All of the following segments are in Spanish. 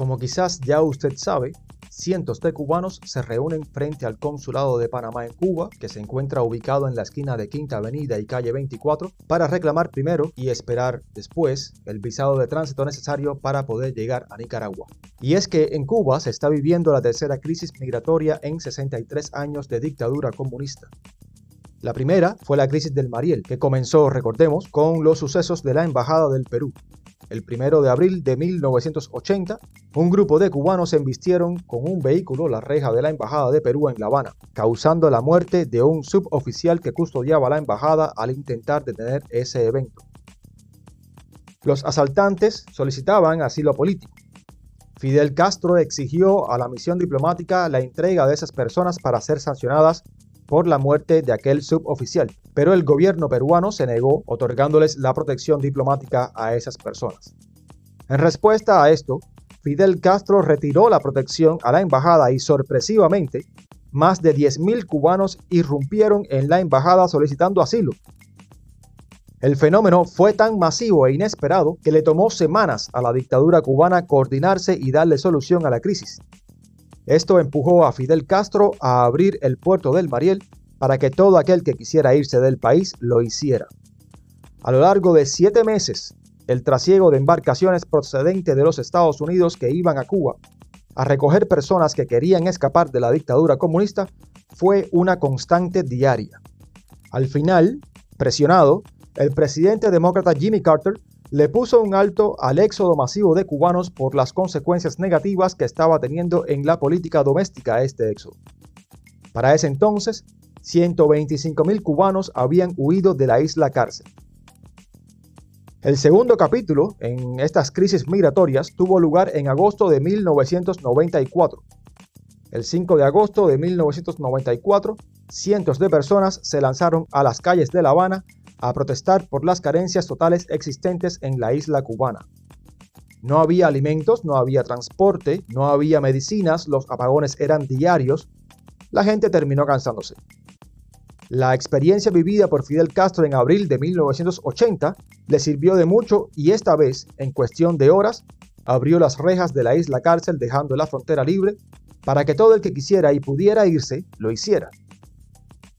Como quizás ya usted sabe, cientos de cubanos se reúnen frente al Consulado de Panamá en Cuba, que se encuentra ubicado en la esquina de Quinta Avenida y Calle 24, para reclamar primero y esperar después el visado de tránsito necesario para poder llegar a Nicaragua. Y es que en Cuba se está viviendo la tercera crisis migratoria en 63 años de dictadura comunista. La primera fue la crisis del Mariel, que comenzó, recordemos, con los sucesos de la Embajada del Perú, el primero de abril de 1980, un grupo de cubanos embistieron con un vehículo la reja de la Embajada de Perú en La Habana, causando la muerte de un suboficial que custodiaba la embajada al intentar detener ese evento. Los asaltantes solicitaban asilo político. Fidel Castro exigió a la misión diplomática la entrega de esas personas para ser sancionadas por la muerte de aquel suboficial, pero el gobierno peruano se negó otorgándoles la protección diplomática a esas personas. En respuesta a esto, Fidel Castro retiró la protección a la embajada y sorpresivamente, más de 10.000 cubanos irrumpieron en la embajada solicitando asilo. El fenómeno fue tan masivo e inesperado que le tomó semanas a la dictadura cubana coordinarse y darle solución a la crisis. Esto empujó a Fidel Castro a abrir el puerto del Mariel para que todo aquel que quisiera irse del país lo hiciera. A lo largo de siete meses, el trasiego de embarcaciones procedentes de los Estados Unidos que iban a Cuba a recoger personas que querían escapar de la dictadura comunista fue una constante diaria. Al final, presionado, el presidente demócrata Jimmy Carter le puso un alto al éxodo masivo de cubanos por las consecuencias negativas que estaba teniendo en la política doméstica este éxodo. Para ese entonces, 125.000 cubanos habían huido de la isla cárcel. El segundo capítulo en estas crisis migratorias tuvo lugar en agosto de 1994. El 5 de agosto de 1994, cientos de personas se lanzaron a las calles de La Habana a protestar por las carencias totales existentes en la isla cubana. No había alimentos, no había transporte, no había medicinas, los apagones eran diarios. La gente terminó cansándose. La experiencia vivida por Fidel Castro en abril de 1980 le sirvió de mucho y esta vez, en cuestión de horas, abrió las rejas de la isla cárcel dejando la frontera libre para que todo el que quisiera y pudiera irse lo hiciera.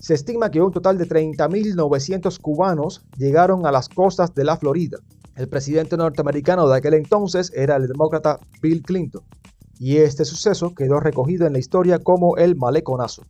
Se estima que un total de 30.900 cubanos llegaron a las costas de la Florida. El presidente norteamericano de aquel entonces era el demócrata Bill Clinton, y este suceso quedó recogido en la historia como el maleconazo.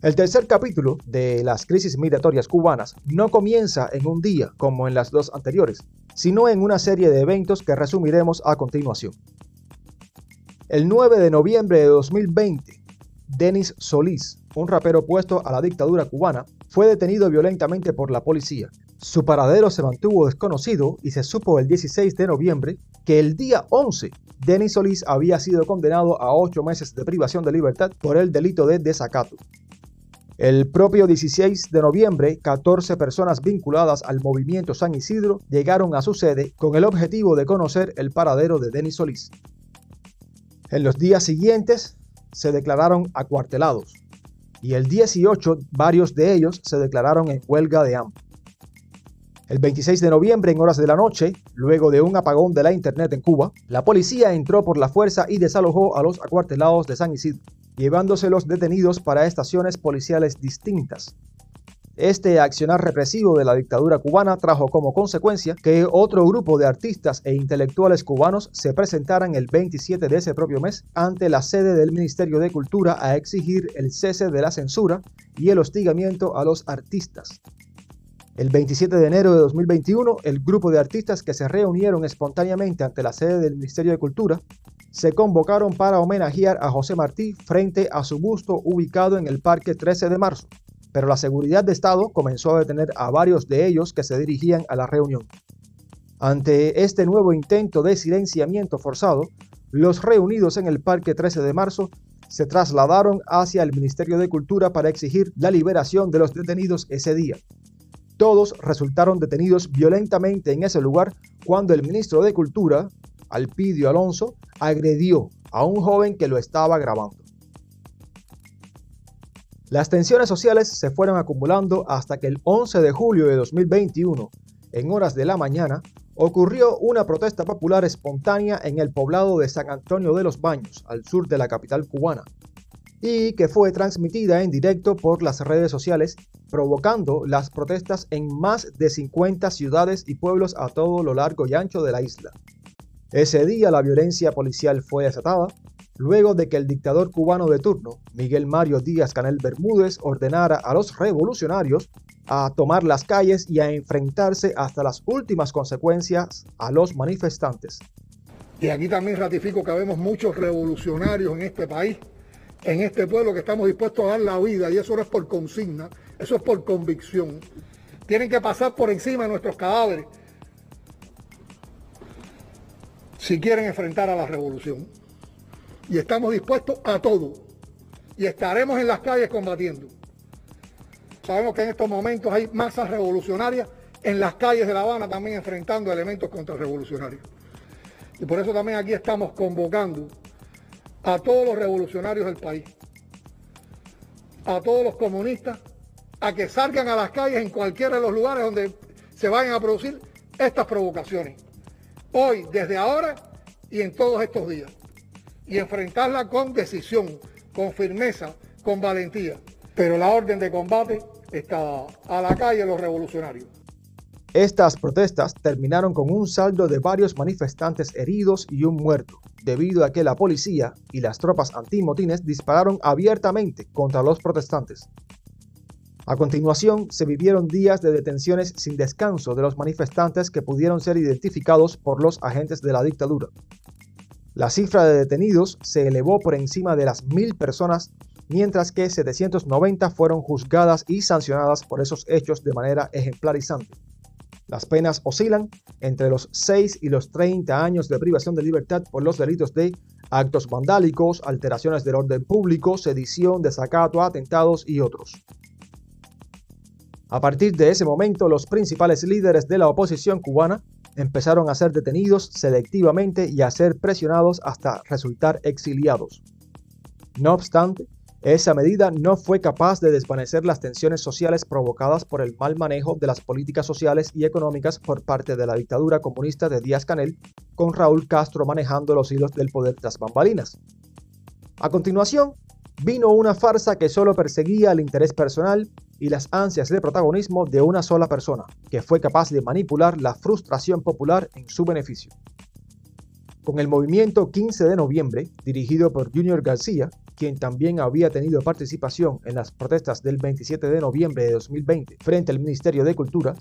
El tercer capítulo de las crisis migratorias cubanas no comienza en un día como en las dos anteriores, sino en una serie de eventos que resumiremos a continuación. El 9 de noviembre de 2020, Denis Solís, un rapero opuesto a la dictadura cubana, fue detenido violentamente por la policía. Su paradero se mantuvo desconocido y se supo el 16 de noviembre que el día 11 Denis Solís había sido condenado a ocho meses de privación de libertad por el delito de desacato. El propio 16 de noviembre, 14 personas vinculadas al movimiento San Isidro llegaron a su sede con el objetivo de conocer el paradero de Denis Solís. En los días siguientes se declararon acuartelados y el 18 varios de ellos se declararon en huelga de hambre. El 26 de noviembre, en horas de la noche, luego de un apagón de la Internet en Cuba, la policía entró por la fuerza y desalojó a los acuartelados de San Isidro, llevándose los detenidos para estaciones policiales distintas. Este accionar represivo de la dictadura cubana trajo como consecuencia que otro grupo de artistas e intelectuales cubanos se presentaran el 27 de ese propio mes ante la sede del Ministerio de Cultura a exigir el cese de la censura y el hostigamiento a los artistas. El 27 de enero de 2021, el grupo de artistas que se reunieron espontáneamente ante la sede del Ministerio de Cultura se convocaron para homenajear a José Martí frente a su busto ubicado en el Parque 13 de Marzo pero la seguridad de Estado comenzó a detener a varios de ellos que se dirigían a la reunión. Ante este nuevo intento de silenciamiento forzado, los reunidos en el Parque 13 de marzo se trasladaron hacia el Ministerio de Cultura para exigir la liberación de los detenidos ese día. Todos resultaron detenidos violentamente en ese lugar cuando el ministro de Cultura, Alpidio Alonso, agredió a un joven que lo estaba grabando. Las tensiones sociales se fueron acumulando hasta que el 11 de julio de 2021, en horas de la mañana, ocurrió una protesta popular espontánea en el poblado de San Antonio de los Baños, al sur de la capital cubana, y que fue transmitida en directo por las redes sociales, provocando las protestas en más de 50 ciudades y pueblos a todo lo largo y ancho de la isla. Ese día la violencia policial fue desatada, luego de que el dictador cubano de turno, Miguel Mario Díaz Canel Bermúdez, ordenara a los revolucionarios a tomar las calles y a enfrentarse hasta las últimas consecuencias a los manifestantes. Y aquí también ratifico que vemos muchos revolucionarios en este país, en este pueblo que estamos dispuestos a dar la vida y eso no es por consigna, eso es por convicción. Tienen que pasar por encima de nuestros cadáveres si quieren enfrentar a la revolución. Y estamos dispuestos a todo. Y estaremos en las calles combatiendo. Sabemos que en estos momentos hay masas revolucionarias en las calles de La Habana también enfrentando elementos contrarrevolucionarios. Y por eso también aquí estamos convocando a todos los revolucionarios del país, a todos los comunistas, a que salgan a las calles en cualquiera de los lugares donde se vayan a producir estas provocaciones. Hoy, desde ahora y en todos estos días. Y enfrentarla con decisión, con firmeza, con valentía. Pero la orden de combate está a la calle los revolucionarios. Estas protestas terminaron con un saldo de varios manifestantes heridos y un muerto, debido a que la policía y las tropas antimotines dispararon abiertamente contra los protestantes. A continuación, se vivieron días de detenciones sin descanso de los manifestantes que pudieron ser identificados por los agentes de la dictadura. La cifra de detenidos se elevó por encima de las mil personas mientras que 790 fueron juzgadas y sancionadas por esos hechos de manera ejemplarizante. Las penas oscilan entre los 6 y los 30 años de privación de libertad por los delitos de actos vandálicos, alteraciones del orden público, sedición, desacato, atentados y otros. A partir de ese momento, los principales líderes de la oposición cubana empezaron a ser detenidos selectivamente y a ser presionados hasta resultar exiliados. No obstante, esa medida no fue capaz de desvanecer las tensiones sociales provocadas por el mal manejo de las políticas sociales y económicas por parte de la dictadura comunista de Díaz Canel, con Raúl Castro manejando los hilos del poder tras bambalinas. A continuación, vino una farsa que solo perseguía el interés personal y las ansias de protagonismo de una sola persona, que fue capaz de manipular la frustración popular en su beneficio. Con el movimiento 15 de noviembre, dirigido por Junior García, quien también había tenido participación en las protestas del 27 de noviembre de 2020 frente al Ministerio de Cultura,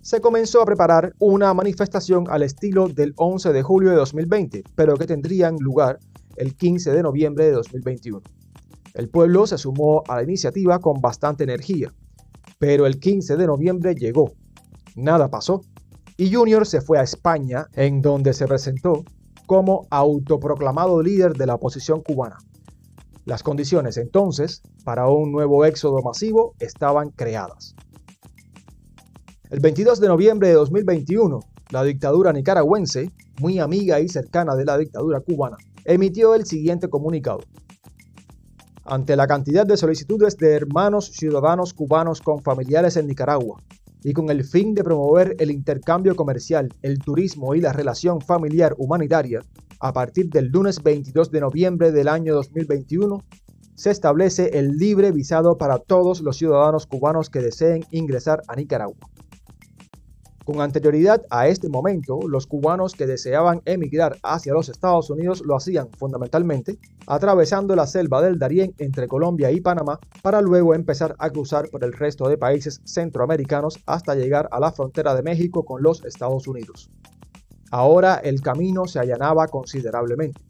se comenzó a preparar una manifestación al estilo del 11 de julio de 2020, pero que tendrían lugar el 15 de noviembre de 2021. El pueblo se sumó a la iniciativa con bastante energía, pero el 15 de noviembre llegó. Nada pasó. Y Junior se fue a España, en donde se presentó como autoproclamado líder de la oposición cubana. Las condiciones entonces para un nuevo éxodo masivo estaban creadas. El 22 de noviembre de 2021, la dictadura nicaragüense, muy amiga y cercana de la dictadura cubana, emitió el siguiente comunicado. Ante la cantidad de solicitudes de hermanos ciudadanos cubanos con familiares en Nicaragua, y con el fin de promover el intercambio comercial, el turismo y la relación familiar humanitaria, a partir del lunes 22 de noviembre del año 2021, se establece el libre visado para todos los ciudadanos cubanos que deseen ingresar a Nicaragua. Con anterioridad a este momento, los cubanos que deseaban emigrar hacia los Estados Unidos lo hacían fundamentalmente atravesando la selva del Darién entre Colombia y Panamá para luego empezar a cruzar por el resto de países centroamericanos hasta llegar a la frontera de México con los Estados Unidos. Ahora el camino se allanaba considerablemente.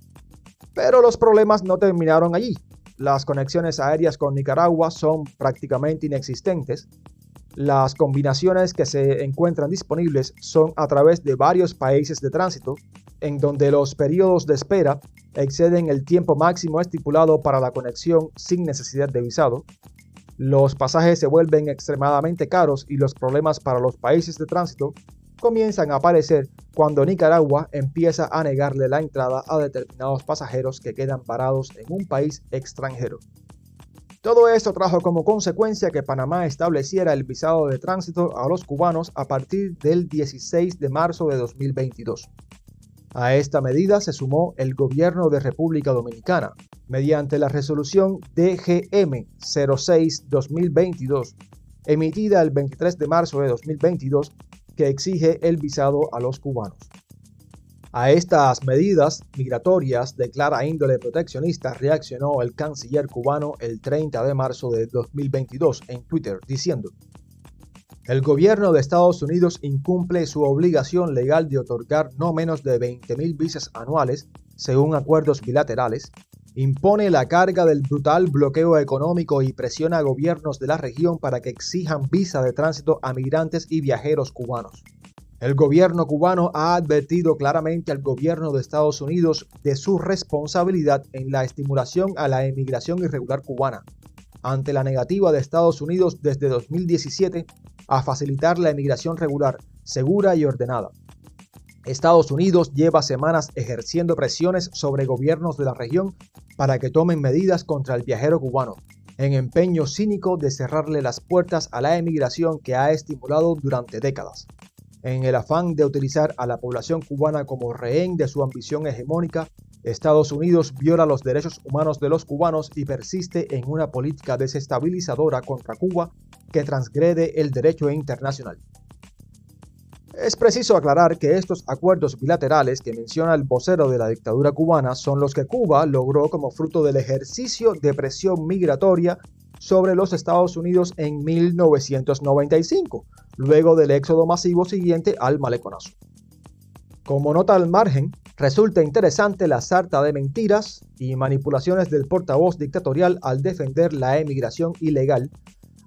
Pero los problemas no terminaron allí. Las conexiones aéreas con Nicaragua son prácticamente inexistentes las combinaciones que se encuentran disponibles son a través de varios países de tránsito, en donde los periodos de espera exceden el tiempo máximo estipulado para la conexión sin necesidad de visado. Los pasajes se vuelven extremadamente caros y los problemas para los países de tránsito comienzan a aparecer cuando Nicaragua empieza a negarle la entrada a determinados pasajeros que quedan parados en un país extranjero. Todo esto trajo como consecuencia que Panamá estableciera el visado de tránsito a los cubanos a partir del 16 de marzo de 2022. A esta medida se sumó el gobierno de República Dominicana, mediante la resolución DGM 06-2022, emitida el 23 de marzo de 2022, que exige el visado a los cubanos. A estas medidas migratorias de clara índole proteccionista reaccionó el canciller cubano el 30 de marzo de 2022 en Twitter diciendo, el gobierno de Estados Unidos incumple su obligación legal de otorgar no menos de 20.000 visas anuales, según acuerdos bilaterales, impone la carga del brutal bloqueo económico y presiona a gobiernos de la región para que exijan visa de tránsito a migrantes y viajeros cubanos. El gobierno cubano ha advertido claramente al gobierno de Estados Unidos de su responsabilidad en la estimulación a la emigración irregular cubana, ante la negativa de Estados Unidos desde 2017 a facilitar la emigración regular, segura y ordenada. Estados Unidos lleva semanas ejerciendo presiones sobre gobiernos de la región para que tomen medidas contra el viajero cubano, en empeño cínico de cerrarle las puertas a la emigración que ha estimulado durante décadas. En el afán de utilizar a la población cubana como rehén de su ambición hegemónica, Estados Unidos viola los derechos humanos de los cubanos y persiste en una política desestabilizadora contra Cuba que transgrede el derecho internacional. Es preciso aclarar que estos acuerdos bilaterales que menciona el vocero de la dictadura cubana son los que Cuba logró como fruto del ejercicio de presión migratoria sobre los Estados Unidos en 1995, luego del éxodo masivo siguiente al maleconazo. Como nota al margen, resulta interesante la sarta de mentiras y manipulaciones del portavoz dictatorial al defender la emigración ilegal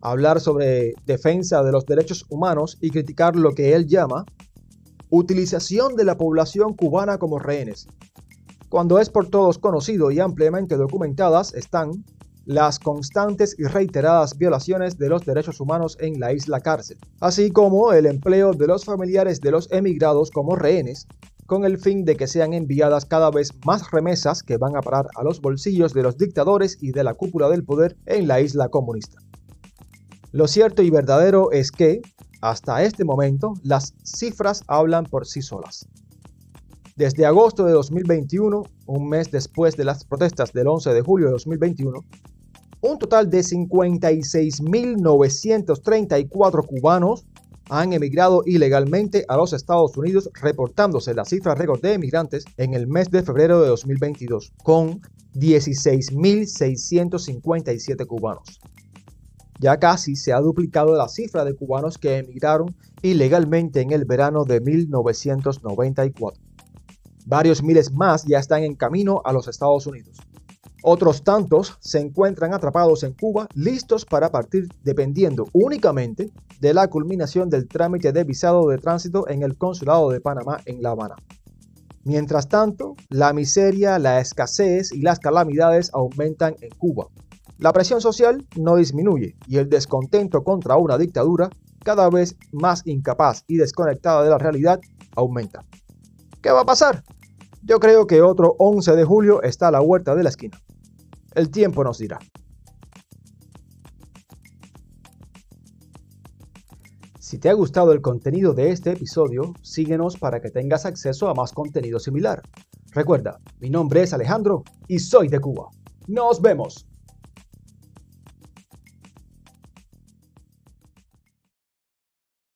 hablar sobre defensa de los derechos humanos y criticar lo que él llama utilización de la población cubana como rehenes, cuando es por todos conocido y ampliamente documentadas están las constantes y reiteradas violaciones de los derechos humanos en la isla cárcel, así como el empleo de los familiares de los emigrados como rehenes, con el fin de que sean enviadas cada vez más remesas que van a parar a los bolsillos de los dictadores y de la cúpula del poder en la isla comunista. Lo cierto y verdadero es que, hasta este momento, las cifras hablan por sí solas. Desde agosto de 2021, un mes después de las protestas del 11 de julio de 2021, un total de 56.934 cubanos han emigrado ilegalmente a los Estados Unidos, reportándose la cifra récord de emigrantes en el mes de febrero de 2022, con 16.657 cubanos. Ya casi se ha duplicado la cifra de cubanos que emigraron ilegalmente en el verano de 1994. Varios miles más ya están en camino a los Estados Unidos. Otros tantos se encuentran atrapados en Cuba, listos para partir dependiendo únicamente de la culminación del trámite de visado de tránsito en el Consulado de Panamá en La Habana. Mientras tanto, la miseria, la escasez y las calamidades aumentan en Cuba, la presión social no disminuye y el descontento contra una dictadura, cada vez más incapaz y desconectada de la realidad, aumenta. ¿Qué va a pasar? Yo creo que otro 11 de julio está a la huerta de la esquina. El tiempo nos dirá. Si te ha gustado el contenido de este episodio, síguenos para que tengas acceso a más contenido similar. Recuerda, mi nombre es Alejandro y soy de Cuba. Nos vemos.